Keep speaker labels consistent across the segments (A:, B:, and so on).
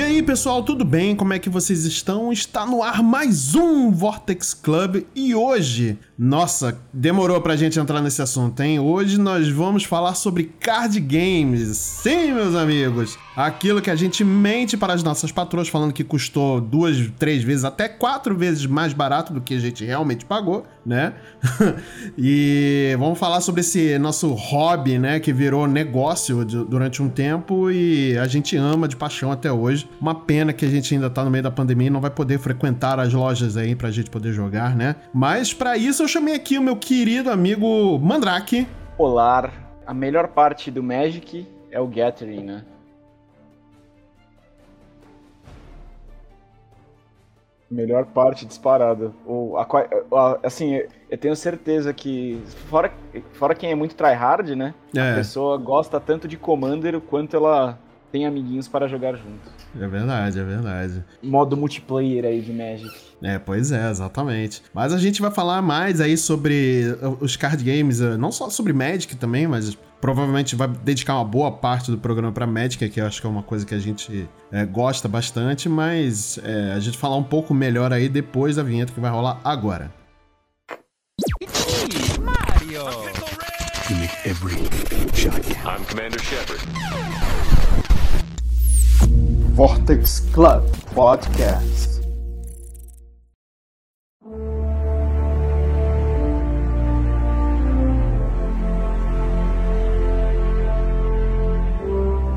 A: E aí, pessoal, tudo bem? Como é que vocês estão? Está no ar mais um Vortex Club e hoje, nossa, demorou pra gente entrar nesse assunto, hein? Hoje nós vamos falar sobre card games. Sim, meus amigos, aquilo que a gente mente para as nossas patroas falando que custou duas, três vezes, até quatro vezes mais barato do que a gente realmente pagou, né? e vamos falar sobre esse nosso hobby, né, que virou negócio durante um tempo e a gente ama de paixão até hoje. Uma pena que a gente ainda tá no meio da pandemia e não vai poder frequentar as lojas aí pra gente poder jogar, né? Mas para isso eu chamei aqui o meu querido amigo Mandrake.
B: Olá. A melhor parte do Magic é o Gathering, né? Melhor parte disparada. Ou, a, a, assim, eu tenho certeza que, fora, fora quem é muito tryhard, né? É. A pessoa gosta tanto de Commander quanto ela tem amiguinhos para jogar junto.
A: É verdade, é verdade.
B: Modo multiplayer aí de Magic.
A: É, pois é, exatamente. Mas a gente vai falar mais aí sobre os card games, eh, não só sobre Magic também, mas provavelmente vai dedicar uma boa parte do programa para Magic, que eu acho que é uma coisa que a gente é, gosta bastante, mas é, a gente falar um pouco melhor aí depois da vinheta que vai rolar agora. Mario! You make every shot I'm Commander Shepard. Vortex Club Podcast.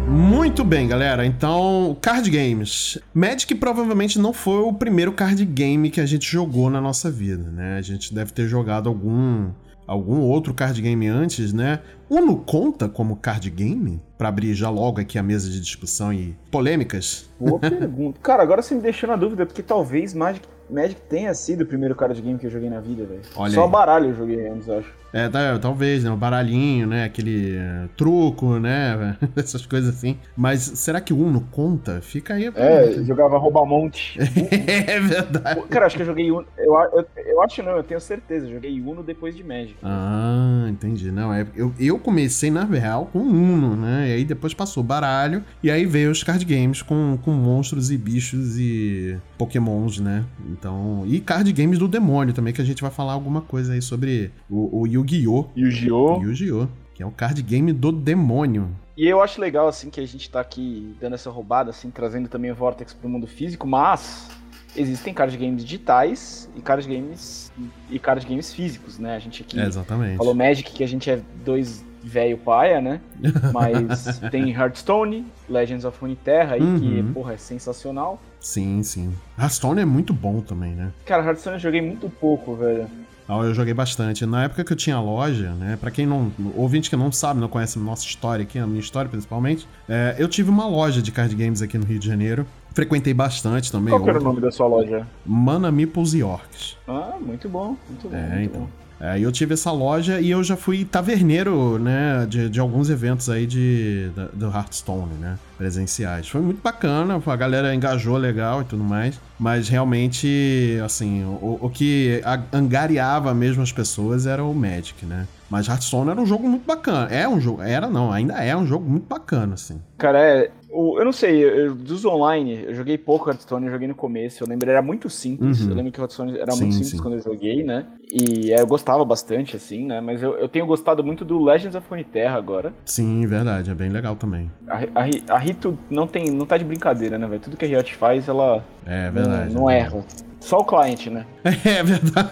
A: Muito bem, galera. Então, card games. Magic provavelmente não foi o primeiro card game que a gente jogou na nossa vida, né? A gente deve ter jogado algum algum outro card game antes, né? Uno conta como card game? Para abrir já logo aqui a mesa de discussão e polêmicas?
B: Boa pergunta. Cara, agora você me deixou na dúvida, porque talvez Magic, Magic tenha sido o primeiro card game que eu joguei na vida, velho. Só aí. baralho eu joguei antes, eu acho.
A: É, tá, talvez, né? O baralhinho, né? Aquele uh, truco, né? Essas coisas assim. Mas será que o Uno conta? Fica aí.
B: É, jogava roubamonte.
A: é verdade.
B: Cara, acho que eu joguei Uno. Eu, eu, eu, acho não, eu tenho certeza. Eu joguei Uno depois de Magic.
A: Ah, entendi. Não, é, eu, eu comecei, na real, com Uno, né? E aí depois passou baralho. E aí veio os card games com, com monstros e bichos e pokémons, né? Então. E card games do demônio também, que a gente vai falar alguma coisa aí sobre o, o Yu-Gi-Oh!
B: Yu-Gi-Oh!
A: Yu-Gi-Oh! Que é o card game do demônio.
B: E eu acho legal, assim, que a gente tá aqui dando essa roubada, assim, trazendo também o Vortex pro mundo físico, mas existem card games digitais e card games e card games físicos, né? A gente aqui
A: é, exatamente.
B: falou Magic que a gente é dois velho paia, né? Mas tem Hearthstone, Legends of Runeterra aí uhum. que, porra, é sensacional.
A: Sim, sim. Hearthstone é muito bom também, né?
B: Cara, Hearthstone eu joguei muito pouco, velho.
A: Eu joguei bastante. Na época que eu tinha loja, né? Pra quem não. Ouvinte que não sabe, não conhece a nossa história aqui, a minha história principalmente, é, eu tive uma loja de card games aqui no Rio de Janeiro. Frequentei bastante também.
B: Qual era o nome da sua loja?
A: Mana Meeples e Orcs.
B: Ah, muito bom, muito bom.
A: É,
B: muito
A: então.
B: Bom.
A: É, eu tive essa loja e eu já fui taverneiro, né, de, de alguns eventos aí de, do Hearthstone, né, presenciais. Foi muito bacana, a galera engajou legal e tudo mais, mas realmente, assim, o, o que angariava mesmo as pessoas era o Magic, né. Mas Hearthstone era um jogo muito bacana. É um jogo, era não, ainda é um jogo muito bacana, assim.
B: Cara, é, eu não sei, eu, dos online, eu joguei pouco Hearthstone, eu joguei no começo, eu lembro, era muito simples, uhum. eu lembro que o Hearthstone era sim, muito simples sim. quando eu joguei, né, e é, eu gostava bastante, assim, né, mas eu, eu tenho gostado muito do Legends of Runeterra agora.
A: Sim, verdade, é bem legal também.
B: A, a, a Rito não, tem, não tá de brincadeira, né, velho, tudo que a Riot faz, ela
A: é, verdade,
B: não, não
A: é
B: erra. Só o cliente, né?
A: É verdade,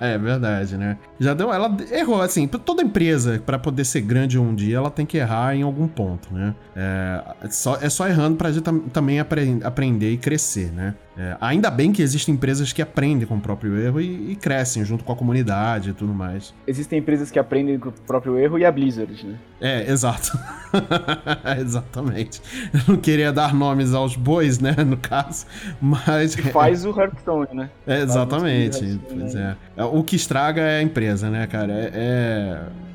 A: é verdade, né? Já deu, ela errou, assim, toda empresa, para poder ser grande um dia, ela tem que errar em algum ponto, né? É só, é só errando pra gente também apre aprender e crescer, né? É, ainda bem que existem empresas que aprendem com o próprio erro e, e, crescem junto com a comunidade e tudo mais.
B: Existem empresas que aprendem com o próprio erro e a Blizzard, né?
A: É, exato. Exatamente. Eu não queria dar nomes aos bois, né, no caso, mas...
B: Que faz o Hearthstone, né?
A: É, exatamente. Pois é. é. O que estraga é a empresa, né, cara? é... é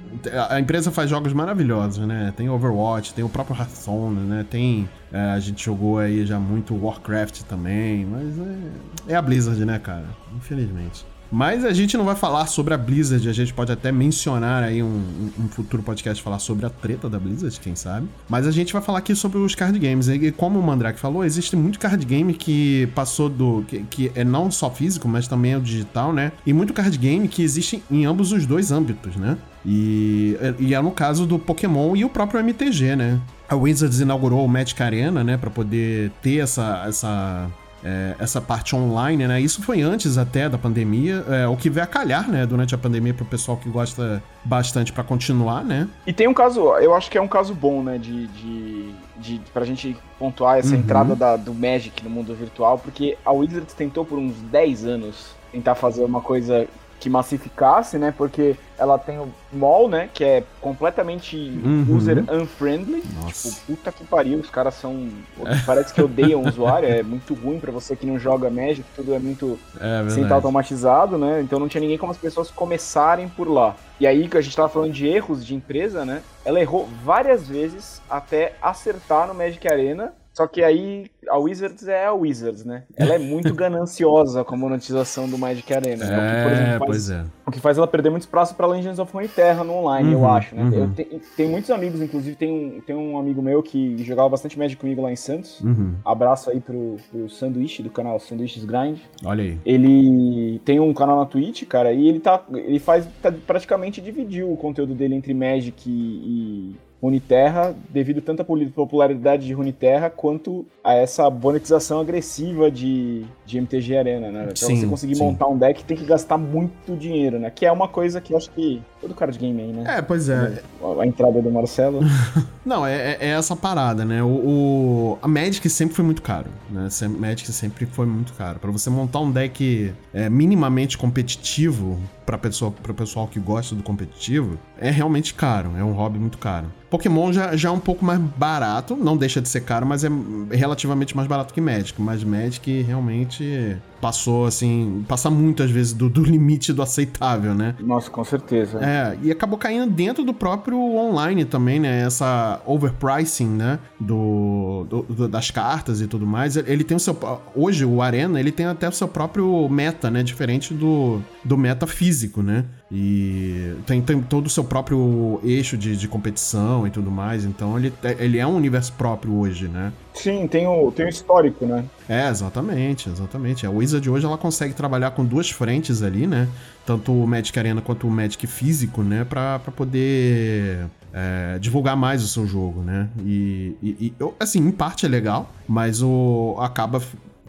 A: a empresa faz jogos maravilhosos, né? Tem Overwatch, tem o próprio Hearthstone, né? Tem. É, a gente jogou aí já muito Warcraft também, mas é, é, a Blizzard, né, cara? Infelizmente. Mas a gente não vai falar sobre a Blizzard, a gente pode até mencionar aí um, um, futuro podcast falar sobre a treta da Blizzard, quem sabe. Mas a gente vai falar aqui sobre os card games. E como o Mandrake falou, existe muito card game que passou do. que, que é não só físico, mas também é o digital, né? E muito card game que existe em ambos os dois âmbitos, né? E, e é no caso do Pokémon e o próprio MTG, né? A Wizards inaugurou o Magic Arena, né, para poder ter essa, essa é, essa parte online, né? Isso foi antes até da pandemia, é, o que veio a calhar, né, durante a pandemia para o pessoal que gosta bastante para continuar, né?
B: E tem um caso, eu acho que é um caso bom, né, de, de, de pra gente pontuar essa uhum. entrada da, do Magic no mundo virtual, porque a Wizards tentou por uns 10 anos tentar fazer uma coisa que massificasse, né? Porque ela tem o mall, né? Que é completamente uhum. user unfriendly. Nossa. Tipo, puta que pariu, os caras são. Parece que odeiam o usuário, é muito ruim para você que não joga Magic, tudo é muito é, sem estar automatizado, né? Então não tinha ninguém como as pessoas começarem por lá. E aí que a gente tava falando de erros de empresa, né? Ela errou várias vezes até acertar no Magic Arena só que aí a Wizards é a Wizards, né? Ela é muito gananciosa com a monetização do Magic Arena.
A: É, né? o que, por exemplo, faz, pois é.
B: O que faz ela perder muito espaço para Legends of Runeterra no online, uhum, eu acho, né? Uhum. Eu te, tenho muitos amigos, inclusive tem um, tem um amigo meu que jogava bastante Magic comigo lá em Santos.
A: Uhum.
B: Abraço aí pro, pro Sanduíche do canal Sanduíches Grind.
A: Olha aí.
B: Ele tem um canal na Twitch, cara, e ele tá. Ele faz. Tá, praticamente dividiu o conteúdo dele entre Magic e, e Runeterra devido tanto à popularidade de Runeterra quanto a essa monetização agressiva de, de MTG Arena, né? Pra sim, você conseguir sim. montar um deck tem que gastar muito dinheiro, né? Que é uma coisa que eu acho que todo cara de game aí, né?
A: É, pois é.
B: A entrada do Marcelo.
A: Não, é, é, é, essa parada, né? O, o, a Magic sempre foi muito caro, né? A Magic sempre foi muito caro. Para você montar um deck é, minimamente competitivo para pessoa, o pessoal que gosta do competitivo, é realmente caro, é um hobby muito caro. Pokémon já, já é um pouco mais barato, não deixa de ser caro, mas é relativamente mais barato que Magic. Mas Magic realmente passou, assim, passa muitas vezes do, do, limite do aceitável, né?
B: Nossa, com certeza.
A: É, e acabou caindo dentro do próprio online também, né? Essa overpricing, né? Do, do, do, das cartas e tudo mais. Ele tem o seu. Hoje, o Arena, ele tem até o seu próprio meta, né? Diferente do, do meta físico, né? E tem, tem todo o seu próprio eixo de, de competição e tudo mais. Então ele, ele é um universo próprio hoje, né?
B: Sim, tem o, tem o histórico, né?
A: É, exatamente, exatamente. A Wizard hoje ela consegue trabalhar com duas frentes ali, né? Tanto o Magic Arena quanto o Magic físico, né? Pra, pra poder é, divulgar mais o seu jogo, né? E, e, e, assim, em parte é legal, mas o acaba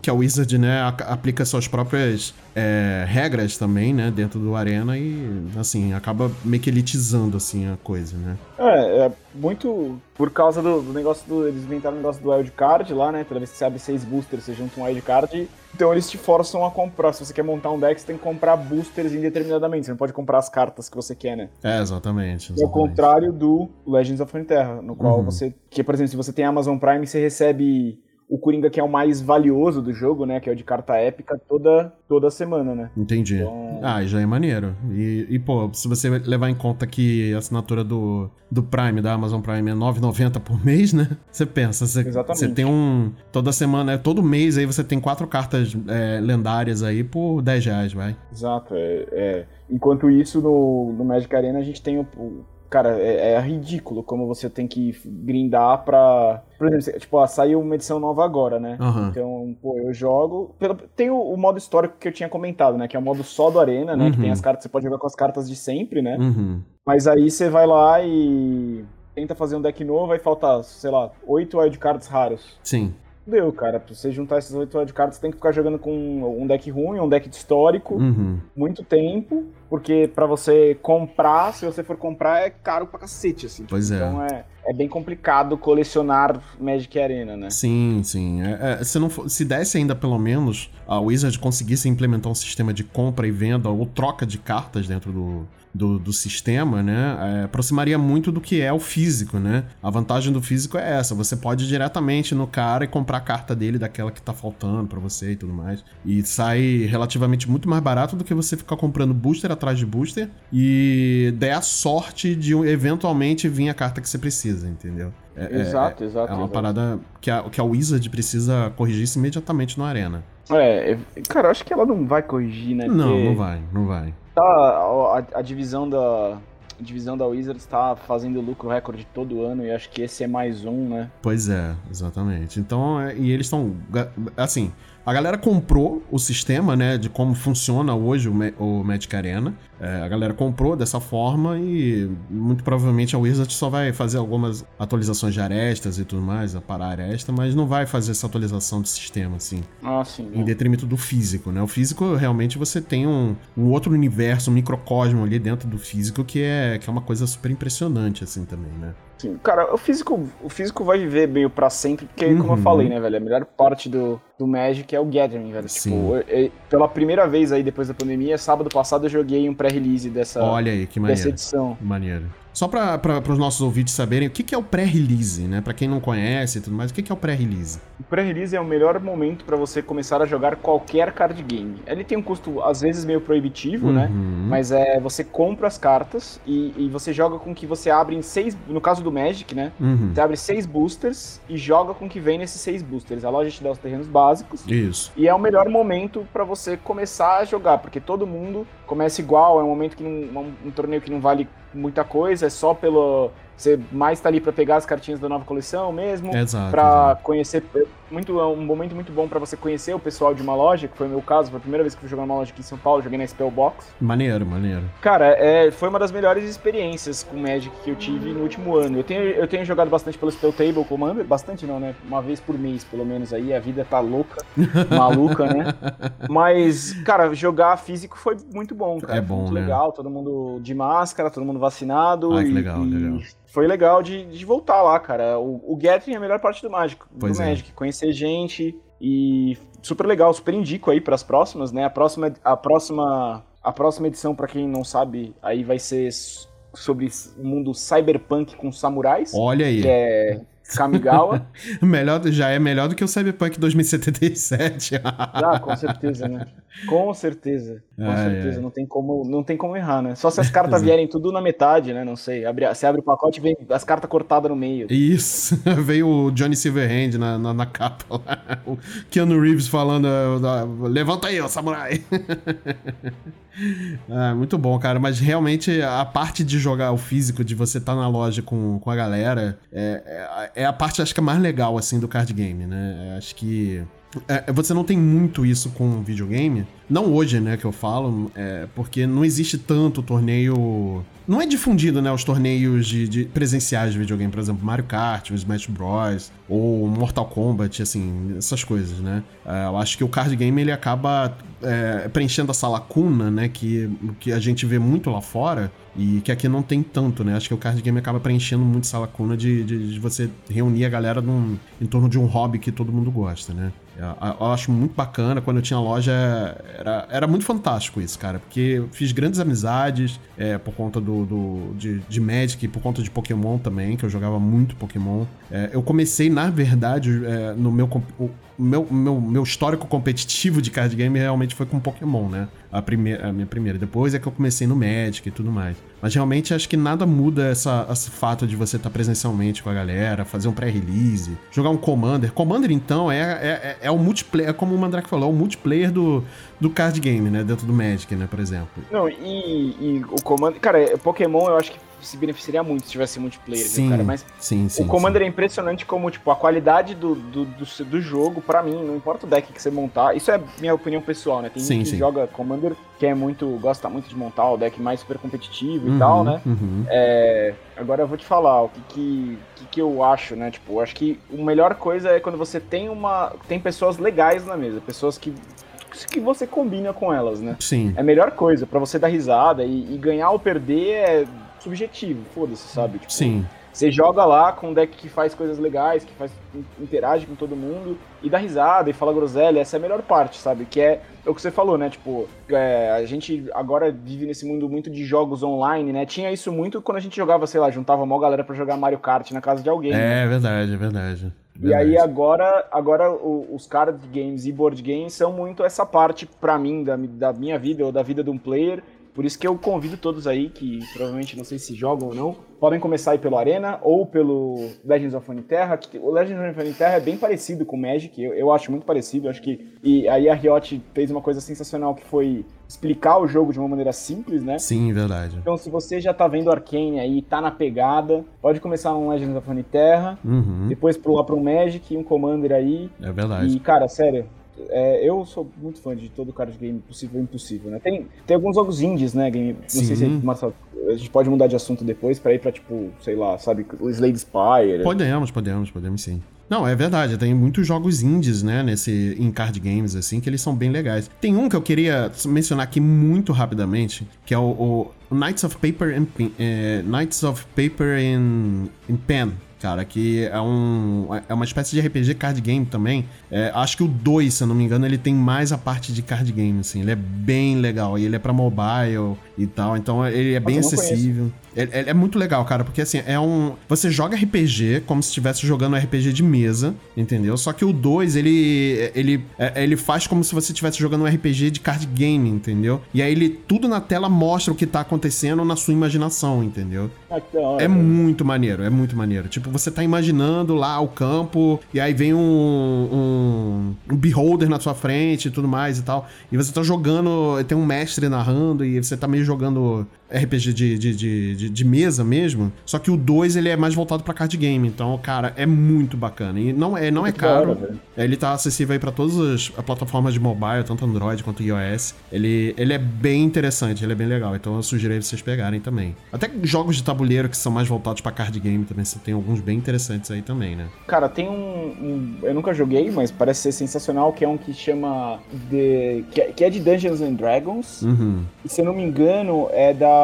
A: que a Wizard, né, aplica suas próprias é, regras também, né, dentro do Arena e, assim, acaba meio que elitizando, assim, a coisa, né?
B: É, é muito por causa do, do negócio do... Eles inventaram o negócio do wildcard lá, né, toda vez que você abre seis boosters, você junta um wildcard, então eles te forçam a comprar. Se você quer montar um deck, você tem que comprar boosters indeterminadamente, você não pode comprar as cartas que você quer, né?
A: É, exatamente.
B: exatamente. É o contrário do Legends of Runeterra, no qual uhum. você... Que, por exemplo, se você tem Amazon Prime, você recebe o Coringa que é o mais valioso do jogo, né? Que é o de carta épica toda, toda semana, né?
A: Entendi. Então... Ah, já é maneiro. E, e, pô, se você levar em conta que a assinatura do, do Prime, da Amazon Prime, é 9,90 por mês, né? Você pensa, você, você tem um. Toda semana, é todo mês aí você tem quatro cartas é, lendárias aí por 10 reais, vai.
B: Exato. É, é. Enquanto isso, no, no Magic Arena a gente tem o, o Cara, é, é, ridículo como você tem que grindar pra. Por exemplo, tipo, ó, saiu uma edição nova agora, né?
A: Uhum.
B: Então, pô, eu jogo. Tem o, o, modo histórico que eu tinha comentado, né? Que é o modo só do Arena, né? Uhum. Que tem uhum. as cartas, você pode jogar com as cartas de sempre, né?
A: Uhum.
B: Mas aí você vai lá e tenta fazer um deck novo, vai faltar, sei lá, oito wildcards raros.
A: Sim
B: deu, cara. Pra você juntar esses oito wildcards, você tem que ficar jogando com um deck ruim, um deck histórico,
A: uhum.
B: muito tempo, porque para você comprar, se você for comprar, é caro pra cacete, assim.
A: Pois
B: é. Então é, é bem complicado colecionar Magic Arena, né?
A: Sim, sim. É, é, se, não for, se desse ainda pelo menos a Wizard conseguisse implementar um sistema de compra e venda ou troca de cartas dentro do, do, do sistema, né, é, aproximaria muito do que é o físico, né? A vantagem do físico é essa, você pode ir diretamente no cara e comprar a carta dele daquela que tá faltando para você e tudo mais. E sai relativamente muito mais barato do que você ficar comprando booster atrás de booster e der a sorte de eventualmente vir a carta que você precisa, entendeu?
B: É, exato, é, exato.
A: É uma
B: exato.
A: parada que a, que a Wizard precisa corrigir isso imediatamente no Arena.
B: É, cara, eu acho que ela não vai corrigir, né?
A: Não, Porque não vai, não vai.
B: Tá, a, a, divisão da, a divisão da Wizards está fazendo lucro recorde todo ano e acho que esse é mais um, né?
A: Pois é, exatamente. Então, é, e eles estão. Assim, a galera comprou o sistema, né, de como funciona hoje o, o Magic Arena. É, a galera comprou dessa forma e muito provavelmente a Wizard só vai fazer algumas atualizações de arestas e tudo mais, a parar aresta, mas não vai fazer essa atualização de sistema, assim.
B: Ah, sim.
A: Em detrimento do físico, né? O físico, realmente, você tem um, um outro universo, um microcosmo ali dentro do físico que é, que é uma coisa super impressionante, assim, também, né?
B: Sim, cara, o físico, o físico vai viver meio pra sempre, porque, uhum. como eu uhum. falei, né, velho, a melhor parte do, do Magic é o Gathering, velho. Sim. Tipo, eu, eu, pela primeira vez aí depois da pandemia, sábado passado eu joguei um pré-release dessa,
A: Olha aí, que maneiro.
B: dessa edição.
A: Maneiro. Só para os nossos ouvintes saberem, o que, que é o pré-release, né? Para quem não conhece e tudo mais, o que, que é o pré-release?
B: O pré-release é o melhor momento para você começar a jogar qualquer card game. Ele tem um custo, às vezes, meio proibitivo, né? uhum. né? Mas é você compra as cartas e, e, você joga com que você abre em seis. No caso do Magic, né? Uhum. Você abre seis boosters e joga com que vem nesses seis boosters. A loja te dá os terrenos básicos.
A: Isso.
B: E é o melhor momento para você começar a jogar, porque todo mundo começa igual. É um momento que não, um, um torneio que não vale muita coisa, é só pelo você mais tá ali para pegar as cartinhas da nova coleção mesmo, para conhecer muito é um momento muito bom para você conhecer o pessoal de uma loja, que foi o meu caso, foi a primeira vez que fui jogar numa loja aqui em São Paulo, joguei na Spellbox.
A: Maneiro, maneiro.
B: Cara, é, foi uma das melhores experiências com Magic que eu tive no último ano. Eu tenho, eu tenho jogado bastante pelo Spell Table Commander, bastante não, né? Uma vez por mês, pelo menos aí, a vida tá louca, maluca, né? Mas, cara, jogar físico foi muito bom, cara.
A: É bom,
B: muito
A: né?
B: legal, todo mundo de máscara, todo mundo vacinado.
A: Ai,
B: que
A: legal,
B: e,
A: legal
B: foi legal de, de voltar lá, cara. O, o Gathering é a melhor parte do Magic,
A: pois
B: do
A: é.
B: Magic. Conhecer gente e super legal, super indico aí para as próximas, né? A próxima, a próxima, a próxima edição, para quem não sabe, aí vai ser sobre o mundo cyberpunk com samurais.
A: Olha aí.
B: Que é Kamigawa.
A: melhor, já é melhor do que o Cyberpunk 2077.
B: ah, com certeza, né? Com certeza. Com ai, certeza. Ai. Não, tem como, não tem como errar, né? Só se as cartas vierem tudo na metade, né? Não sei. Abre, você abre o pacote e vem as cartas cortadas no meio.
A: Isso. Veio o Johnny Silverhand na, na, na capa lá. O Keanu Reeves falando: levanta aí, ó, samurai. É, muito bom, cara. Mas realmente a parte de jogar o físico, de você estar tá na loja com, com a galera, é, é, é, a parte, acho que, é mais legal, assim, do card game, né? Acho que é, você não tem muito isso com videogame. Não hoje, né, que eu falo, é, porque não existe tanto torneio. Não é difundido, né, os torneios de, de presenciais de videogame, por exemplo, Mario Kart, Smash Bros. ou Mortal Kombat, assim, essas coisas, né? É, eu acho que o card game ele acaba é, preenchendo essa lacuna, né, que, que a gente vê muito lá fora e que aqui não tem tanto, né? Acho que o card game acaba preenchendo muito essa lacuna de, de, de você reunir a galera num, em torno de um hobby que todo mundo gosta, né? Eu acho muito bacana. Quando eu tinha loja, era, era muito fantástico isso, cara. Porque eu fiz grandes amizades é, por conta do, do de, de Magic, por conta de Pokémon também, que eu jogava muito Pokémon. É, eu comecei, na verdade, é, no meu meu, meu, meu histórico competitivo de card game realmente foi com Pokémon, né? A, primeira, a minha primeira. Depois é que eu comecei no Magic e tudo mais. Mas realmente acho que nada muda essa, esse fato de você estar tá presencialmente com a galera, fazer um pré-release, jogar um Commander. Commander, então, é, é, é, é o multiplayer, é como o Mandrake falou, é o multiplayer do, do card game, né? Dentro do Magic, né, por exemplo.
B: Não, e, e o Commander. Cara, Pokémon eu acho que se beneficiaria muito se tivesse multiplayer,
A: sim,
B: viu, cara? Mas
A: sim, sim,
B: o Commander é impressionante como, tipo, a qualidade do, do, do, do jogo, para mim, não importa o deck que você montar, isso é minha opinião pessoal, né? Tem
A: sim,
B: gente
A: que
B: joga Commander que é muito, gosta muito de montar o deck mais super competitivo uhum, e tal, né?
A: Uhum.
B: É, agora eu vou te falar o que que, que que eu acho, né? Tipo, eu acho que a melhor coisa é quando você tem uma, tem pessoas legais na mesa, pessoas que que você combina com elas, né?
A: Sim.
B: É a melhor coisa para você dar risada e, e ganhar ou perder é subjetivo, foda-se, sabe? Tipo,
A: Sim.
B: Você joga lá com um deck que faz coisas legais, que faz interage com todo mundo e dá risada e fala groselha, essa é a melhor parte, sabe? Que é, é o que você falou, né? Tipo, é, a gente agora vive nesse mundo muito de jogos online, né? Tinha isso muito quando a gente jogava, sei lá, juntava uma galera para jogar Mario Kart na casa de alguém. É,
A: né? verdade, é verdade.
B: E aí agora, agora os card games e board games são muito essa parte para mim da, da minha vida ou da vida de um player Por isso que eu convido todos aí, que provavelmente não sei se jogam ou não, podem começar aí pelo Arena ou pelo Legends of Runeterra. Que o Legends of Runeterra é bem parecido com o Magic, eu, eu acho muito parecido. Acho que e aí a Riot fez uma coisa sensacional que foi explicar o jogo de uma maneira simples, né?
A: Sim, verdade.
B: Então, se você já tá vendo Arcane aí, tá na pegada, pode começar um Legends of Runeterra, uhum. depois pular para um Magic e um Commander aí.
A: É verdade.
B: E, cara, sério, é, eu sou muito fã de todo card game possível e impossível, né? Tem, tem alguns jogos indies, né? Game, não Sim. sei se Marcelo, a gente pode mudar de assunto depois pra ir pra, tipo, sei lá, sabe, Slade Spire.
A: Podemos, podemos, podemos sim. Não, é verdade, tem muitos jogos indies, né, nesse, em card games, assim, que eles são bem legais. Tem um que eu queria mencionar aqui muito rapidamente, que é o, o Knights of Paper and é, Knights of Paper in, in Pen, cara, que é um é uma espécie de RPG card game também. É, acho que o 2, se eu não me engano, ele tem mais a parte de card game, assim. Ele é bem legal. E ele é pra mobile e tal. Então ele é bem acessível. É, é, muito legal, cara, porque assim, é um. Você joga RPG como se estivesse jogando um RPG de mesa, entendeu? Só que o 2, ele. Ele, é, ele faz como se você estivesse jogando um RPG de card game, entendeu? E aí ele tudo na tela mostra o que tá acontecendo na sua imaginação, entendeu? Ah, é muito maneiro, é muito maneiro. Tipo, você tá imaginando lá o campo, e aí vem um, um, um beholder na sua frente e tudo mais e tal. E você tá jogando, tem um mestre narrando, e você tá meio jogando RPG de, de, de, de, mesa mesmo. Só que o 2 ele é mais voltado para card game. Então, cara, é muito bacana. E não é, não é caro. ele tá acessível aí para todas as plataformas de mobile, tanto Android quanto iOS. Ele, ele é bem interessante, ele é bem legal. Então eu sugiro vocês pegarem também. Até jogos de tabuleiro que são mais voltados para card game também. Você tem alguns bem interessantes aí também, né?
B: Cara, tem um, um, Eu nunca joguei, mas parece ser sensacional, que é um que chama. The, que, é, que é de Dungeons and Dragons. Uhum. E se eu não me engano, é da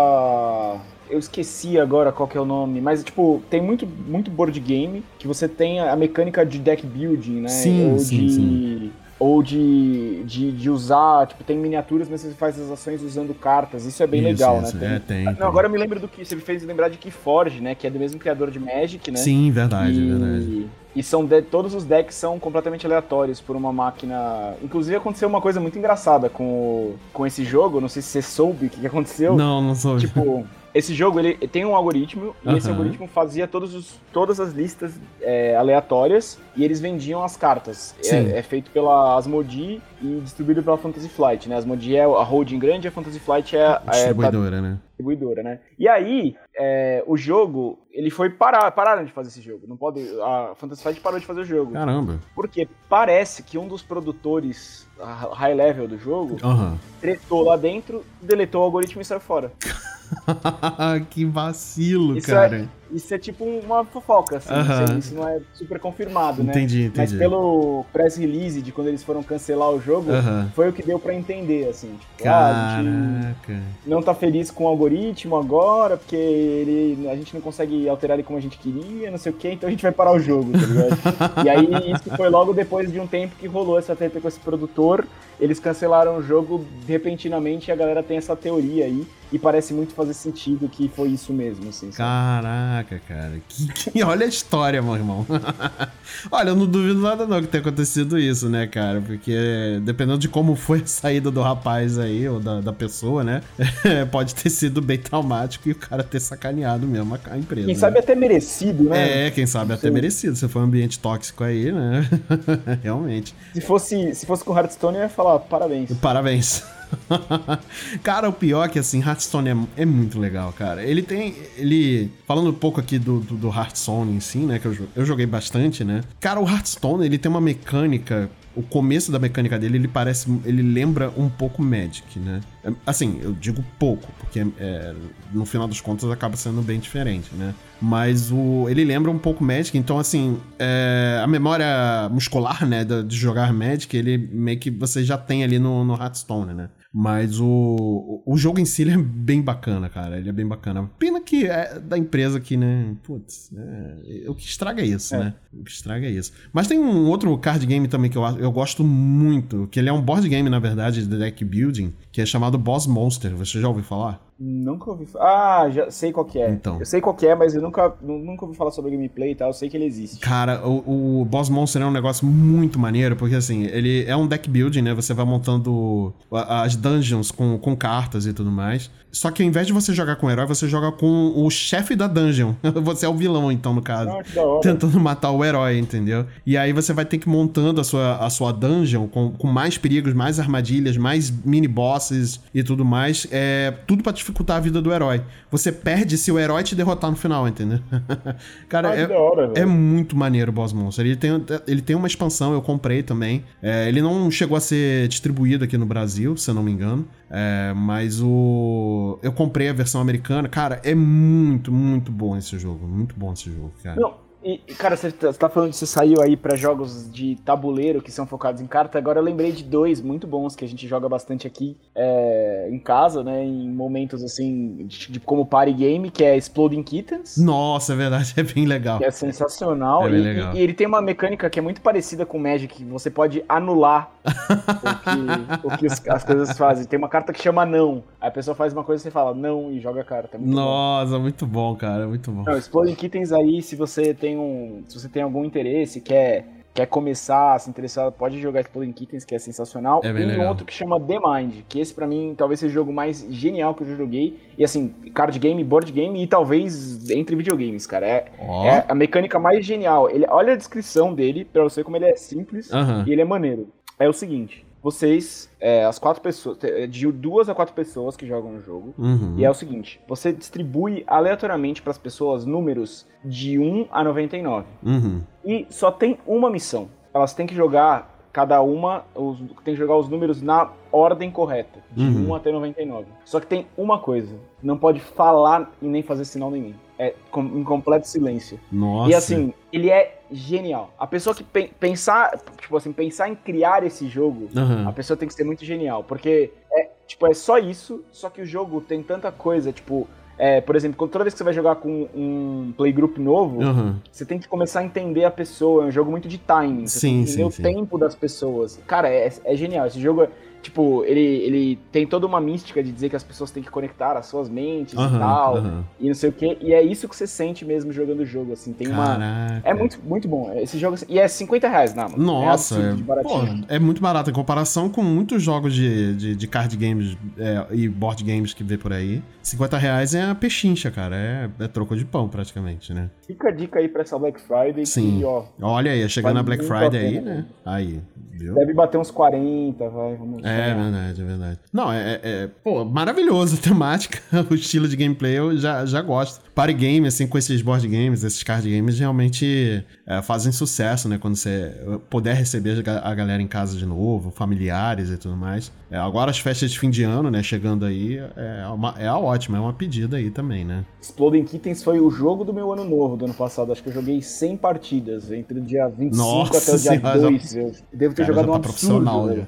B: eu esqueci agora qual que é o nome, mas tipo, tem muito, muito board game que você tem a mecânica de deck building, né?
A: Sim,
B: ou
A: sim,
B: de,
A: sim.
B: Ou de, de, de, usar, tipo, tem miniaturas, mas você faz as ações usando cartas. Isso é bem isso, legal,
A: isso.
B: né?
A: É, tem,
B: Não,
A: tem.
B: agora eu me lembro do que você me fez lembrar de Keyforge, né? Que é do mesmo criador de Magic, né?
A: Sim, verdade, e... verdade.
B: E são de, todos os decks são completamente aleatórios por uma máquina. Inclusive aconteceu uma coisa muito engraçada com, com esse jogo. Não sei se você soube o que, aconteceu.
A: Não, não soube.
B: Tipo, esse jogo ele tem um algoritmo e esse algoritmo fazia todos os, todas as listas é, aleatórias e eles vendiam as cartas. É, é, feito pela Asmodee e distribuído pela Fantasy Flight, né? A Asmodee é a holding grande e a Fantasy Flight é a
A: distribuidora, é, tá, né?
B: Distribuidora, né? E aí é, o jogo ele foi parar, pararam de fazer esse jogo. Não pode, a Fantasy Flight parou de fazer o jogo.
A: Caramba.
B: Porque parece que um dos produtores high level do jogo
A: uhum.
B: tretou lá dentro, deletou o algoritmo e saiu fora.
A: que vacilo, isso é cara.
B: É, isso é tipo uma fofoca, assim. Isso, isso, não é super confirmado,
A: né? Entendi, entendi.
B: Mas pelo press release de quando eles foram cancelar o jogo, foi o que deu para entender, assim.
A: Tipo, Caraca. Ah,
B: a gente não tá feliz com o algoritmo agora, porque ele, a gente não consegue alterar ele como a gente queria, não sei o que, então a gente vai parar o jogo, tá ligado? e aí isso foi logo depois de um tempo que rolou essa treta com esse produtor, eles cancelaram o jogo repentinamente e a galera tem essa teoria aí. E parece muito fazer sentido que foi isso mesmo, assim. Sabe?
A: Caraca, cara. Que, que, olha a história, meu irmão. olha, eu não duvido nada não que tenha acontecido isso, né, cara? Porque dependendo de como foi a saída do rapaz aí, ou da, da pessoa, né? pode ter sido bem traumático e o cara ter sacaneado mesmo a, empresa.
B: Quem né? sabe até merecido,
A: né? É, quem sabe até merecido. Se foi um ambiente tóxico aí, né? Realmente.
B: Se fosse, se fosse com Hearthstone, eu ia falar parabéns.
A: Parabéns. cara, o pior é que, assim, Hearthstone é, é, muito legal, cara. Ele tem. Ele. Falando um pouco aqui do, do, do Hearthstone em si, né? Que eu, eu joguei bastante, né? Cara, o Hearthstone, ele tem uma mecânica o começo da mecânica dele, ele parece. Ele lembra um pouco Magic, né? É, assim, eu digo pouco, porque é, no final dos contos acaba sendo bem diferente, né? Mas o, ele lembra um pouco Magic, então, assim, é, a memória muscular, né, de jogar Magic, ele meio que você já tem ali no, no Hearthstone, né? Mas o, o jogo em si é bem bacana, cara. Ele é bem bacana. Pena que é da empresa aqui, né? Putz, é, o que estraga é isso, é. né? O que estraga é isso. Mas tem um outro card game também que eu, eu gosto muito, que ele é um board game, na verdade, de deck building, que é chamado Boss Monster. Você já ouviu falar?
B: Nunca ouvi falar. Ah, já sei qual que é. Então. Eu sei qual que é, mas eu nunca, nunca ouvi falar sobre gameplay e tal. Eu sei que ele existe.
A: Cara, o, o Boss Monster é um negócio muito maneiro, porque assim, ele é um deck building, né? Você vai montando as dungeons com, com cartas e tudo mais. Só que ao invés de você jogar com o herói, você joga com o chefe da dungeon. você é o vilão, então, no caso. Ah, que da hora. Tentando matar o herói, entendeu? E aí você vai ter que ir montando a sua, a sua dungeon com, com mais perigos, mais armadilhas, mais mini bosses e tudo mais. É tudo para dificultar a vida do herói. Você perde se o herói te derrotar no final, entendeu? Cara, ah, é, hora, é muito maneiro o Boss Monster. Ele tem, ele tem uma expansão, eu comprei também. É, ele não chegou a ser distribuído aqui no Brasil, se eu não me engano. É, mas o. Eu comprei a versão americana. Cara, é muito, muito bom esse jogo. Muito bom esse jogo, cara.
B: Não, e, cara, você tá, tá falando que você saiu aí para jogos de tabuleiro que são focados em carta. Agora eu lembrei de dois muito bons que a gente joga bastante aqui é, em casa, né? Em momentos assim, de, de, como party game, que é Exploding Kittens.
A: Nossa, é verdade, é bem legal.
B: Que é sensacional. É e, legal. E, e, ele tem uma mecânica que é muito parecida com Magic, que você pode anular que, o que os, as coisas fazem. Tem uma carta que chama não. Aí a pessoa faz uma coisa e você fala não e joga a carta. É
A: muito Nossa, bom. muito bom, cara, muito bom.
B: Não, Exploding Kittens aí, se você tem um. Se você tem algum interesse, quer, quer começar a se interessar, pode jogar Exploding Kittens, que é sensacional. É e um outro que chama The Mind, que esse para mim talvez seja o jogo mais genial que eu já joguei. E assim, card game, board game e talvez entre videogames, cara. É, oh. é a mecânica mais genial. Ele, olha a descrição dele pra você como ele é simples e ele é maneiro. É o seguinte vocês, é, as quatro pessoas, é, de duas a quatro pessoas que jogam o jogo. Uhum. E é o seguinte: você distribui aleatoriamente para as pessoas números de 1 a 99. Uhum. E só tem uma missão. Elas têm que jogar cada uma, os, tem que jogar os números na ordem correta, de uhum. 1 até 99. Só que tem uma coisa: não pode falar e nem fazer sinal nenhum. É em completo silêncio. Nossa. E assim, ele é genial. A pessoa que pe pensar, tipo assim, pensar em criar esse jogo, uhum. a pessoa tem que ser muito genial, porque é, tipo, é só isso, só que o jogo tem tanta coisa, tipo, é, por exemplo, toda vez que você vai jogar com um playgroup novo, uhum. você tem que começar a entender a pessoa. É um jogo muito de timing. Você sim, tem que entender sim, o sim. tempo das pessoas. Cara, é, é genial. Esse jogo é Tipo, ele, ele tem toda uma mística de dizer que as pessoas têm que conectar as suas mentes uhum, e tal, uhum. e não sei o quê. E é isso que você sente mesmo jogando o jogo, assim. Tem Caraca. uma. É muito, muito bom. Esse jogo. E é 50 reais, não, mano.
A: Nossa, é, pô, é muito barato em comparação com muitos jogos de, de, de card games é, e board games que vê por aí. 50 reais é a pechincha, cara. É, é troco de pão, praticamente, né?
B: Fica a dica aí pra essa Black Friday.
A: Sim. Que, ó, Olha aí, chegando a Black Friday aí, né? Aí,
B: viu? Deve bater uns 40, vai. Vamos
A: é, verdade, é verdade. Não, é, é, é pô, maravilhoso a temática, o estilo de gameplay eu já, já gosto. Party game, assim, com esses board games, esses card games, realmente é, fazem sucesso, né? Quando você puder receber a galera em casa de novo, familiares e tudo mais. É, agora as festas de fim de ano, né, chegando aí, é, uma, é a ótima, é uma pedida aí também, né?
B: Exploding Kittens foi o jogo do meu ano novo do ano passado. Acho que eu joguei 100 partidas entre o dia 25 Nossa até o dia senhora, 2. Já... Eu devo ter Cara, jogado um tá absurdo, profissional, velho.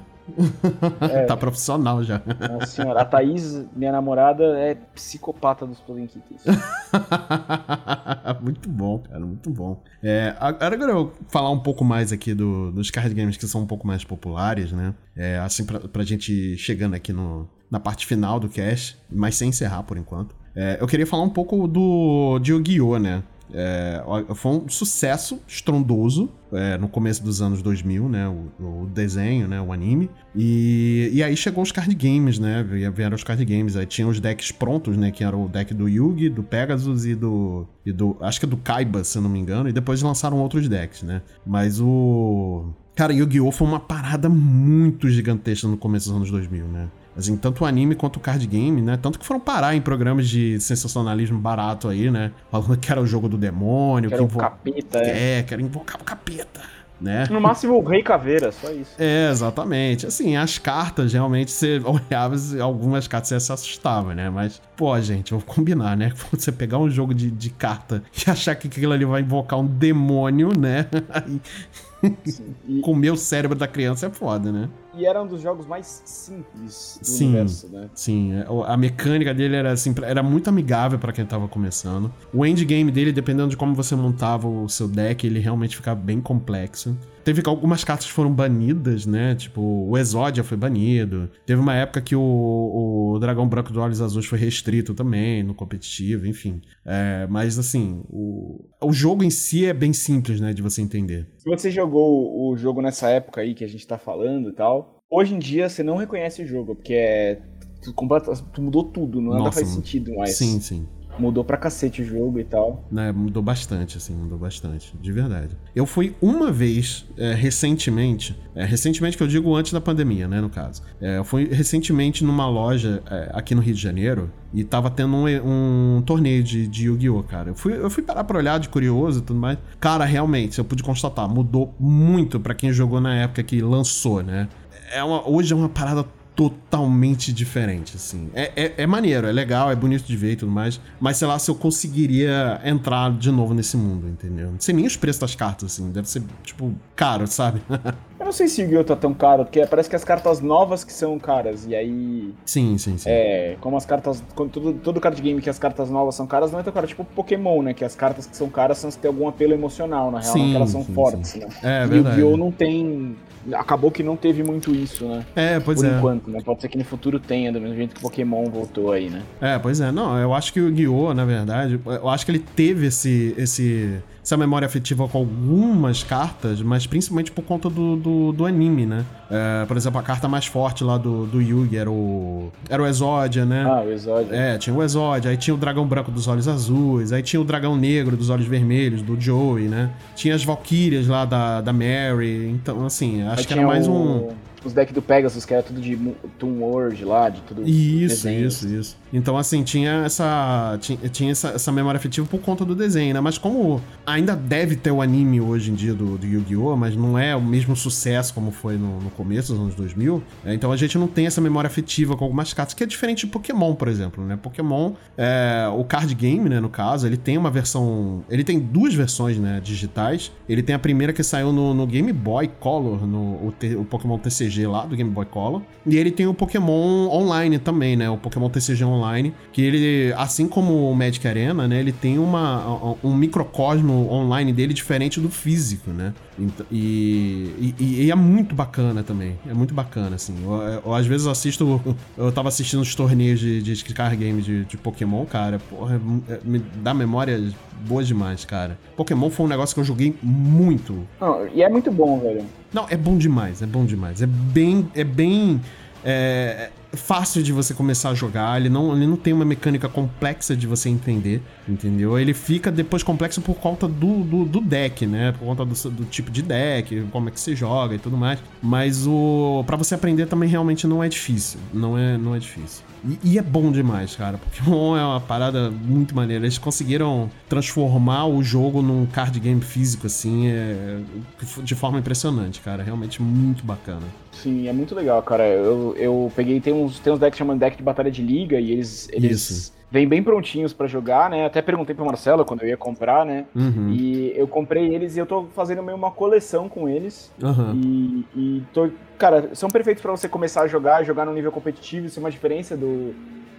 A: É. tá profissional já.
B: Nossa senhora, a Thaís, minha namorada, é psicopata dos Kittens.
A: muito bom, cara, muito bom. É, agora eu vou falar um pouco mais aqui do, dos card games que são um pouco mais populares, né? É, assim, pra, pra gente chegando aqui no, na parte final do cast, mas sem encerrar por enquanto. É, eu queria falar um pouco do de Yu-Gi-Oh, né? É, foi um sucesso estrondoso é, no começo dos anos 2000, né? O, o, desenho, né? O anime. E, e aí chegou os card games, né? Vieram os card games. Aí tinha os decks prontos, né? Que era o deck do Yugi, do Pegasus e do. E do acho que é do Kaiba, se não me engano. E depois lançaram outros decks, né? Mas o. Cara, Yu-Gi-Oh! foi uma parada muito gigantesca no começo dos anos 2000, né? Assim, tanto o anime quanto o card game, né? Tanto que foram parar em programas de sensacionalismo barato aí, né? Falando que era o jogo do demônio.
B: Que era que o capeta, é.
A: É, que era invocar o capeta. Né?
B: No máximo o Rei Caveira, só isso.
A: É, exatamente. Assim, as cartas, realmente, você olhava, algumas cartas você se assustava, né? Mas, pô, gente, vou combinar, né? Você pegar um jogo de, de carta e achar que aquilo ali vai invocar um demônio, né? Comer o cérebro da criança é foda, né?
B: E era um dos jogos mais simples do sim, universo, né?
A: Sim, é, a mecânica dele era assim, era muito amigável para quem tava começando. O endgame dele, dependendo de como você montava o seu deck, ele realmente ficava bem complexo. Teve algumas cartas que foram banidas, né? Tipo, o Exódia foi banido. Teve uma época que o, o Dragão Branco dos Olhos Azuis foi restrito também, no competitivo, enfim. É, mas, assim, o, o jogo em si é bem simples, né? De você entender.
B: Se você jogou o jogo nessa época aí que a gente tá falando e tal, hoje em dia você não reconhece o jogo, porque é. Tu, mudou tudo, nada Nossa, faz sentido mais.
A: Sim, sim.
B: Mudou pra cacete o jogo e tal.
A: É, mudou bastante, assim, mudou bastante. De verdade. Eu fui uma vez, é, recentemente, é, recentemente que eu digo antes da pandemia, né, no caso. É, eu fui recentemente numa loja é, aqui no Rio de Janeiro e tava tendo um, um torneio de, de Yu-Gi-Oh, cara. Eu fui, eu fui parar pra olhar de curioso e tudo mais. Cara, realmente, eu pude constatar, mudou muito para quem jogou na época que lançou, né? É uma, hoje é uma parada totalmente diferente, assim. É, é, é, maneiro, é legal, é bonito de ver e tudo mais, mas sei lá se eu conseguiria entrar de novo nesse mundo, entendeu? Não sei nem os preços das cartas, assim, deve ser, tipo, caro, sabe?
B: eu não sei se o Yu-Gi-Oh! tá tão caro, porque parece que as cartas novas que são caras, e aí...
A: Sim, sim, sim.
B: É, como as cartas, todo, todo card game que as cartas novas são caras, não é tão caro, tipo Pokémon, né, que as cartas que são caras são se tem algum apelo emocional, na real, sim, não elas são sim, fortes, sim. né?
A: É, verdade.
B: Yu-Gi-Oh! não tem acabou que não teve muito isso, né?
A: É, pois
B: Por
A: é.
B: Por enquanto, né? Pode ser que no futuro tenha, do mesmo jeito que Pokémon voltou aí, né?
A: É, pois é. Não, eu acho que o Guiô, na verdade, eu acho que ele teve esse, esse essa memória afetiva com algumas cartas, mas principalmente por conta do, do, do anime, né? É, por exemplo, a carta mais forte lá do, do Yugi era o. Era o Exódia, né?
B: Ah, o Exódia.
A: É, tinha o Exódia, aí tinha o dragão branco dos olhos azuis, aí tinha o dragão negro dos olhos vermelhos, do Joey, né? Tinha as Valkyrias lá da, da Mary. Então, assim, acho aí que era mais
B: o...
A: um
B: os decks do Pegasus, que era tudo de Toon World lá, de tudo.
A: Isso, isso, isso. Então, assim, tinha essa. Tinha, tinha essa, essa, memória afetiva por conta do desenho, né? Mas como ainda deve ter o anime hoje em dia do, do Yu-Gi-Oh!, mas não é o mesmo sucesso como foi no, no começo dos anos 2000, é, então a gente não tem essa memória afetiva com algumas cartas, que é diferente de Pokémon, por exemplo, né? Pokémon, é, o card game, né, no caso, ele tem uma versão. Ele tem duas versões, né, digitais. Ele tem a primeira que saiu no, no Game Boy Color, no o, o Pokémon TCG TCG lá do Game Boy Color. E ele tem o Pokémon Online também, né? O Pokémon TCG Online, que ele, assim como o Magic Arena, né? Ele tem uma, um microcosmo online dele diferente do físico, né? E, e, e, é muito bacana também. É muito bacana, assim. Eu, eu, às vezes eu assisto. Eu tava assistindo os torneios de, de card game de, de Pokémon, cara. Porra, é, me dá memória boa demais, cara. Pokémon foi um negócio que eu joguei muito.
B: Não, e é muito bom, velho.
A: Não, é bom demais, é bom demais. É bem. É bem. É, fácil de você começar a jogar, ele não, ele não tem uma mecânica complexa de você entender, entendeu? Ele fica depois complexo por conta do, do, do deck, né? Por conta do, do, tipo de deck, como é que você joga e tudo mais. Mas o para você aprender também realmente não é difícil, não é, não é difícil. E, e, é bom demais, cara. Pokémon é uma parada muito maneira. Eles conseguiram transformar o jogo num card game físico, assim, é, de forma impressionante, cara. Realmente muito bacana.
B: Sim, é muito legal, cara. Eu, eu peguei, tem uns, tem uns decks chamando deck de batalha de liga e eles. eles... Isso vêm bem prontinhos para jogar, né? Até perguntei pro Marcelo quando eu ia comprar, né? Uhum. E eu comprei eles e eu tô fazendo meio uma coleção com eles. Uhum. E, e tô, cara, são perfeitos para você começar a jogar, jogar no nível competitivo, isso é uma diferença do,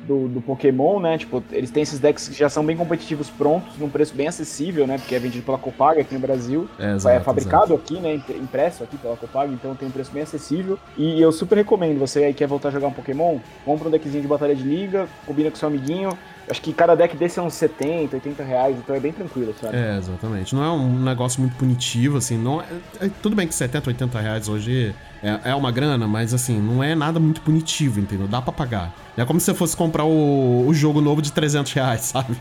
B: do, do, Pokémon, né? Tipo, eles têm esses decks que já são bem competitivos prontos, num preço bem acessível, né? Porque é vendido pela Copag aqui no Brasil. É, exato, é fabricado exato. aqui, né? Impresso aqui pela Copag, então tem um preço bem acessível. E eu super recomendo, você aí quer voltar a jogar um Pokémon, compra um deckzinho de batalha de liga, combina com seu amiguinho. Acho que cada deck desse é uns 70, 80 reais, então é bem tranquilo, sabe?
A: É, exatamente. Não é um negócio muito punitivo, assim. Não é, é tudo bem que 70, 80 reais hoje é, é uma grana, mas assim, não é nada muito punitivo, entendeu? Dá pra pagar. É como se você fosse comprar o, o jogo novo de 300 reais, sabe?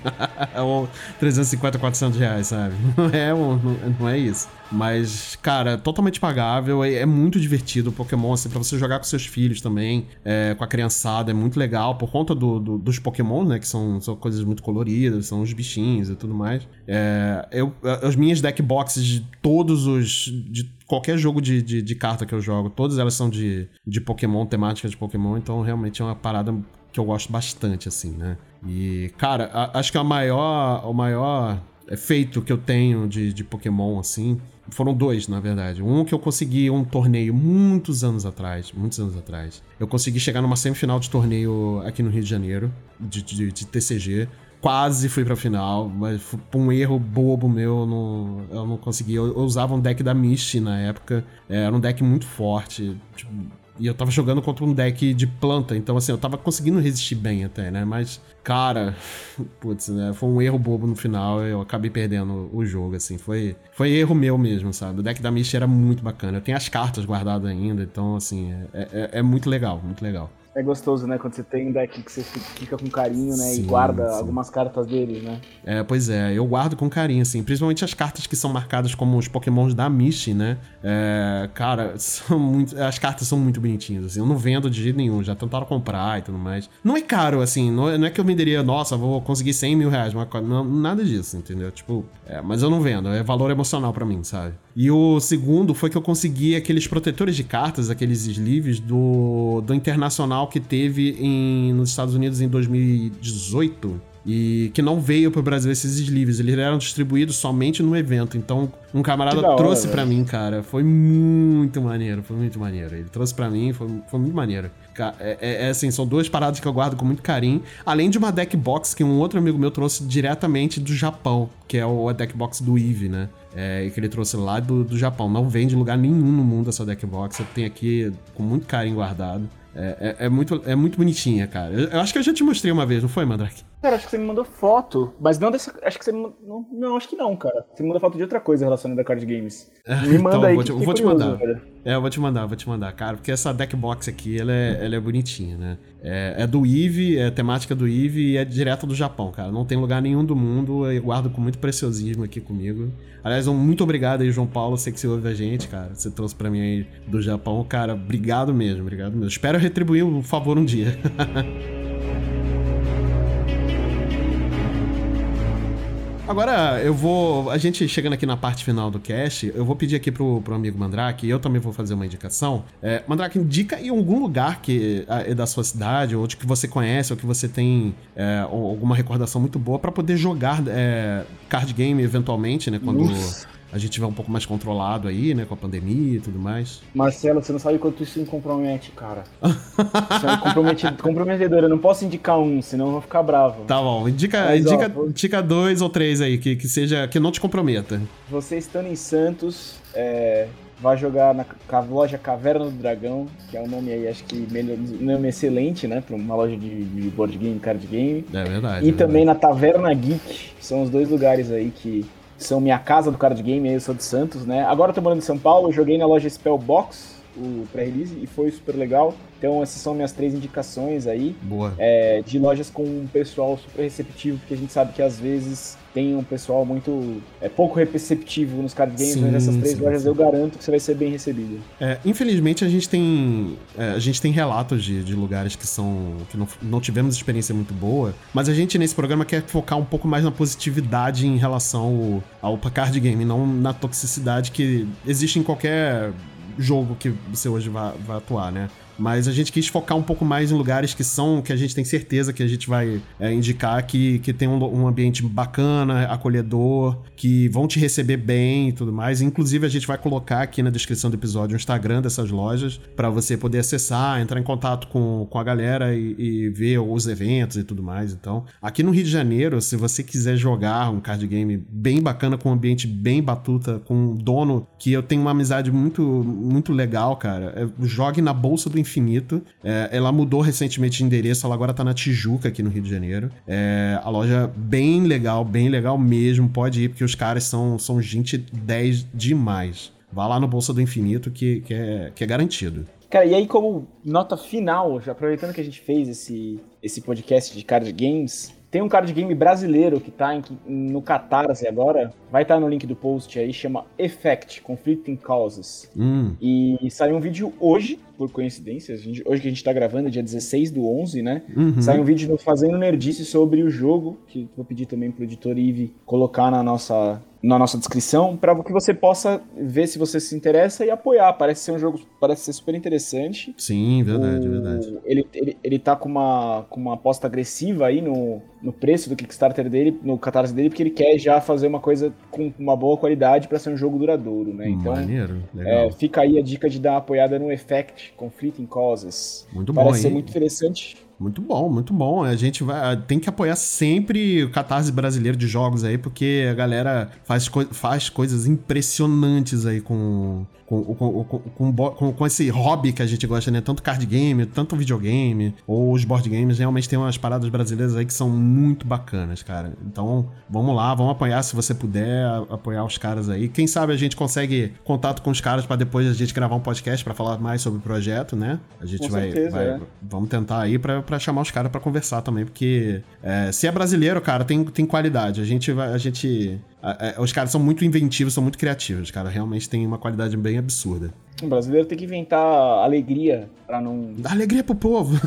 A: Ou 350, 400 reais, sabe? Não é, não, não é isso. Mas, cara, totalmente pagável, é, é, muito divertido o Pokémon, assim, pra você jogar com seus filhos também, é, com a criançada, é muito legal, por conta do, do, dos Pokémon, né, que são, são coisas muito coloridas, são os bichinhos e tudo mais. É, eu, as minhas deck boxes de todos os... de qualquer jogo de, de, de, carta que eu jogo, todas elas são de, de Pokémon, temática de Pokémon, então realmente é uma parada que eu gosto bastante, assim, né? E, cara, a, acho que a maior, o maior é, feito que eu tenho de, de Pokémon, assim, foram dois, na verdade. Um que eu consegui um torneio muitos anos atrás, muitos anos atrás. Eu consegui chegar numa semifinal de torneio aqui no Rio de Janeiro, de, de, de TCG. Quase fui pra final, mas por um erro bobo meu, não, eu não consegui. Eu, eu, usava um deck da Misty na época, é, era um deck muito forte. Tipo, e eu tava jogando contra um deck de planta, então assim, eu tava conseguindo resistir bem até, né? Mas, cara, putz, né? Foi um erro bobo no final, eu acabei perdendo o jogo, assim. Foi, foi erro meu mesmo, sabe? O deck da Misty era muito bacana. Eu tenho as cartas guardadas ainda, então, assim, é, é, é muito legal, muito legal.
B: É gostoso, né? Quando você tem um deck que você fica com carinho, né? Sim, e guarda sim. algumas cartas deles, né?
A: É, pois é. Eu guardo com carinho, assim. Principalmente as cartas que são marcadas como os pokémons da Misty, né? É, cara, são muito, as cartas são muito bonitinhas, assim. Eu não vendo de jeito nenhum. Já tentaram comprar e tudo mais. Não é caro, assim. Não é, não é que eu venderia, nossa, vou conseguir 100 mil reais. Mas não, nada disso, entendeu? Tipo, é, mas eu não vendo. É valor emocional para mim, sabe? E o segundo foi que eu consegui aqueles protetores de cartas, aqueles sleeves do, do Internacional que teve em, nos Estados Unidos em 2018 e que não veio pro Brasil esses sleeves. Eles eram distribuídos somente no evento. Então, um camarada hora, trouxe para mim, cara. Foi muito maneiro, foi muito maneiro. Ele trouxe para mim, foi, foi muito maneiro. É, é, é, assim, são duas paradas que eu guardo com muito carinho. Além de uma deck box que um outro amigo meu trouxe diretamente do Japão, que é o deck box do Eve, né? É, que ele trouxe lá do, do Japão. Não vende em lugar nenhum no mundo essa deck box. Eu tenho aqui com muito carinho guardado. É, é, é, muito, é muito bonitinha, cara. Eu, eu, acho que eu já te mostrei uma vez, não foi, Mandrake?
B: Cara, acho que você me mandou foto, mas não dessa. Acho que você me não, não, acho que não, cara. Você me mandou foto de outra coisa relacionada a card games. Me manda então, aí.
A: Vou te, vou te mandar. É, eu vou te mandar, vou te mandar, cara. Porque essa deck box aqui, ela é, ela é bonitinha, né? É, é do Eve, é temática do Eve e é direto do Japão, cara. Não tem lugar nenhum do mundo. Eu guardo com muito preciosismo aqui comigo. Aliás, muito obrigado aí, João Paulo. Sei que você ouve a gente, cara. Você trouxe para mim aí do Japão. Cara, obrigado mesmo, obrigado mesmo. Espero retribuir o favor um dia. Agora, eu vou. A gente chegando aqui na parte final do cast, eu vou pedir aqui pro, pro amigo Mandrake, eu também vou fazer uma indicação. É, Mandrake, indica em algum lugar que é da sua cidade, ou de que você conhece, ou que você tem é, alguma recordação muito boa para poder jogar é, card game eventualmente, né? Quando. Nossa a gente tiver um pouco mais controlado aí, né, com a pandemia e tudo mais.
B: Marcelo, você não sabe quanto isso me compromete, cara. isso é comprometedor. Eu não posso indicar um, senão eu vou ficar bravo.
A: Tá bom, indica, Mas, indica, ó, indica dois ou três aí, que, que seja, que não te comprometa.
B: Você estando em Santos, é, vai jogar na loja Caverna do Dragão, que é um nome aí, acho que melhor, nome excelente, né? Para uma loja de, de, board game, card game.
A: É verdade.
B: E
A: é
B: também
A: verdade.
B: na Taverna Geek, são os dois lugares aí que são minha casa do card game, eu sou de Santos, né? Agora eu tô morando em São Paulo, joguei na loja Spellbox, o pré-release, e foi super legal. Então essas são minhas três indicações aí.
A: Boa.
B: É, de lojas com um pessoal super receptivo, porque a gente sabe que às vezes tem um pessoal muito é, pouco receptivo nos card games, sim, mas nessas três sim, lojas sim. eu garanto que você vai ser bem recebido.
A: É, infelizmente a gente tem é, a gente tem relatos de, de lugares que são que não, não tivemos experiência muito boa, mas a gente nesse programa quer focar um pouco mais na positividade em relação ao, ao card game, não na toxicidade que existe em qualquer jogo que você hoje vai, vai atuar, né? Mas a gente quis focar um pouco mais em lugares que são, que a gente tem certeza que a gente vai é, indicar que, que tem um, um, ambiente bacana, acolhedor, que vão te receber bem e tudo mais. Inclusive, a gente vai colocar aqui na descrição do episódio o Instagram dessas lojas para você poder acessar, entrar em contato com, com a galera e, e, ver os eventos e tudo mais. Então, aqui no Rio de Janeiro, se você quiser jogar um card game bem bacana, com um ambiente bem batuta, com um dono que eu tenho uma amizade muito, muito legal, cara, é, jogue na Bolsa do Infinito. É, ela mudou recentemente de endereço, ela agora tá na Tijuca, aqui no Rio de Janeiro. É, a loja bem legal, bem legal mesmo. Pode ir, porque os caras são, são gente 10 demais. Vá lá no Bolsa do Infinito, que, que, é, que é garantido.
B: Cara, e aí, como nota final, aproveitando que a gente fez esse, esse podcast de card games, tem um card game brasileiro que tá em, no Catarse agora, vai estar tá no link do post aí, chama Effect, Conflicting Causes.
A: Hum.
B: E saiu um vídeo hoje, por coincidência, gente, hoje que a gente tá gravando, dia 16 do 11, né?
A: Uhum.
B: Saiu um vídeo fazendo nerdice sobre o jogo, que vou pedir também pro editor Ive colocar na nossa na nossa descrição para que você possa ver se você se interessa e apoiar. Parece ser um jogo, parece ser super interessante.
A: Sim, verdade, o, verdade.
B: Ele, ele, ele tá com uma, com uma aposta agressiva aí no, no preço do Kickstarter dele, no Catarse dele, porque ele quer já fazer uma coisa com uma boa qualidade para ser um jogo duradouro, né?
A: Então, Maneiro, legal.
B: É, fica aí a dica de dar uma apoiada no Effect Conflicting Causes.
A: Muito
B: Parece
A: bom,
B: Parece ser muito interessante.
A: Muito bom, muito bom. A gente vai, tem que apoiar sempre o catarse brasileiro de jogos aí, porque a galera faz, faz coisas impressionantes aí com, com, com, com, com, esse hobby que a gente gosta, né? Tanto card game, tanto videogame, ou os board games, realmente tem umas paradas brasileiras aí que são muito bacanas, cara. Então, vamos lá, vamos apoiar se você puder, apoiar os caras aí. Quem sabe a gente consegue contato com os caras para depois a gente gravar um podcast para falar mais sobre o projeto, né? A gente vai, certeza, vai é. vamos tentar aí para chamar os caras para conversar também, porque é, se é brasileiro, cara, tem, tem qualidade. A gente vai, a gente é, os caras são muito inventivos, são muito criativos, cara. Realmente tem uma qualidade bem absurda.
B: O brasileiro tem que inventar alegria para não.
A: Alegria pro povo.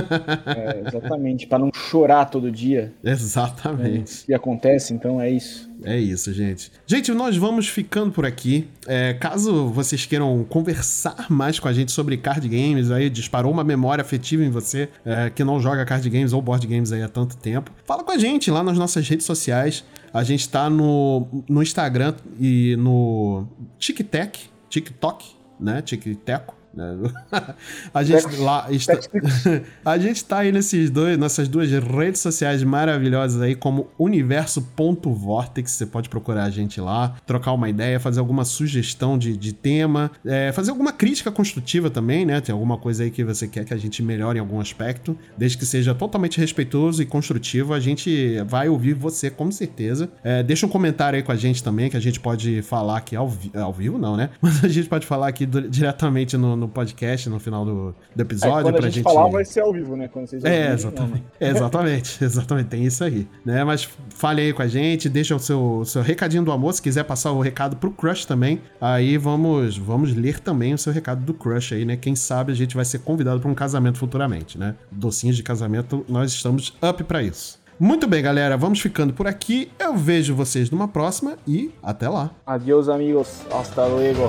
B: é, exatamente, para não chorar todo dia.
A: Exatamente.
B: É, que acontece, então é isso.
A: É isso, gente. Gente, nós vamos ficando por aqui. É, caso vocês queiram conversar mais com a gente sobre card games, aí disparou uma memória afetiva em você é, que não joga card games ou board games aí há tanto tempo, fala com a gente lá nas nossas redes sociais. A gente tá no, no Instagram e no TikTok, TikTok, né? TikTok. Né? a gente lá está, a gente tá aí nesses dois, nessas duas redes sociais maravilhosas aí como universo.vortex, você pode procurar a gente lá, trocar uma ideia, fazer alguma sugestão de, de tema, é, fazer alguma crítica construtiva também, né? Tem alguma coisa aí que você quer que a gente melhore em algum aspecto, desde que seja totalmente respeitoso e construtivo, a gente vai ouvir você com certeza. É, deixa um comentário aí com a gente também, que a gente pode falar aqui ao, vi ao vivo, não, né? Mas a gente pode falar aqui do, diretamente no, no podcast no final do, do episódio. É,
B: quando pra a gente, gente falar, vai ser ao vivo, né? Quando
A: vocês é, exatamente. Né? exatamente, exatamente. Tem isso aí. Né? Mas fale aí com a gente, deixa o seu, seu recadinho do amor. Se quiser passar o recado pro Crush também, aí vamos, vamos ler também o seu recado do Crush aí, né? Quem sabe a gente vai ser convidado para um casamento futuramente, né? Docinhos de casamento, nós estamos up para isso. Muito bem, galera, vamos ficando por aqui. Eu vejo vocês numa próxima e até lá.
B: Adiós, amigos. Hasta luego.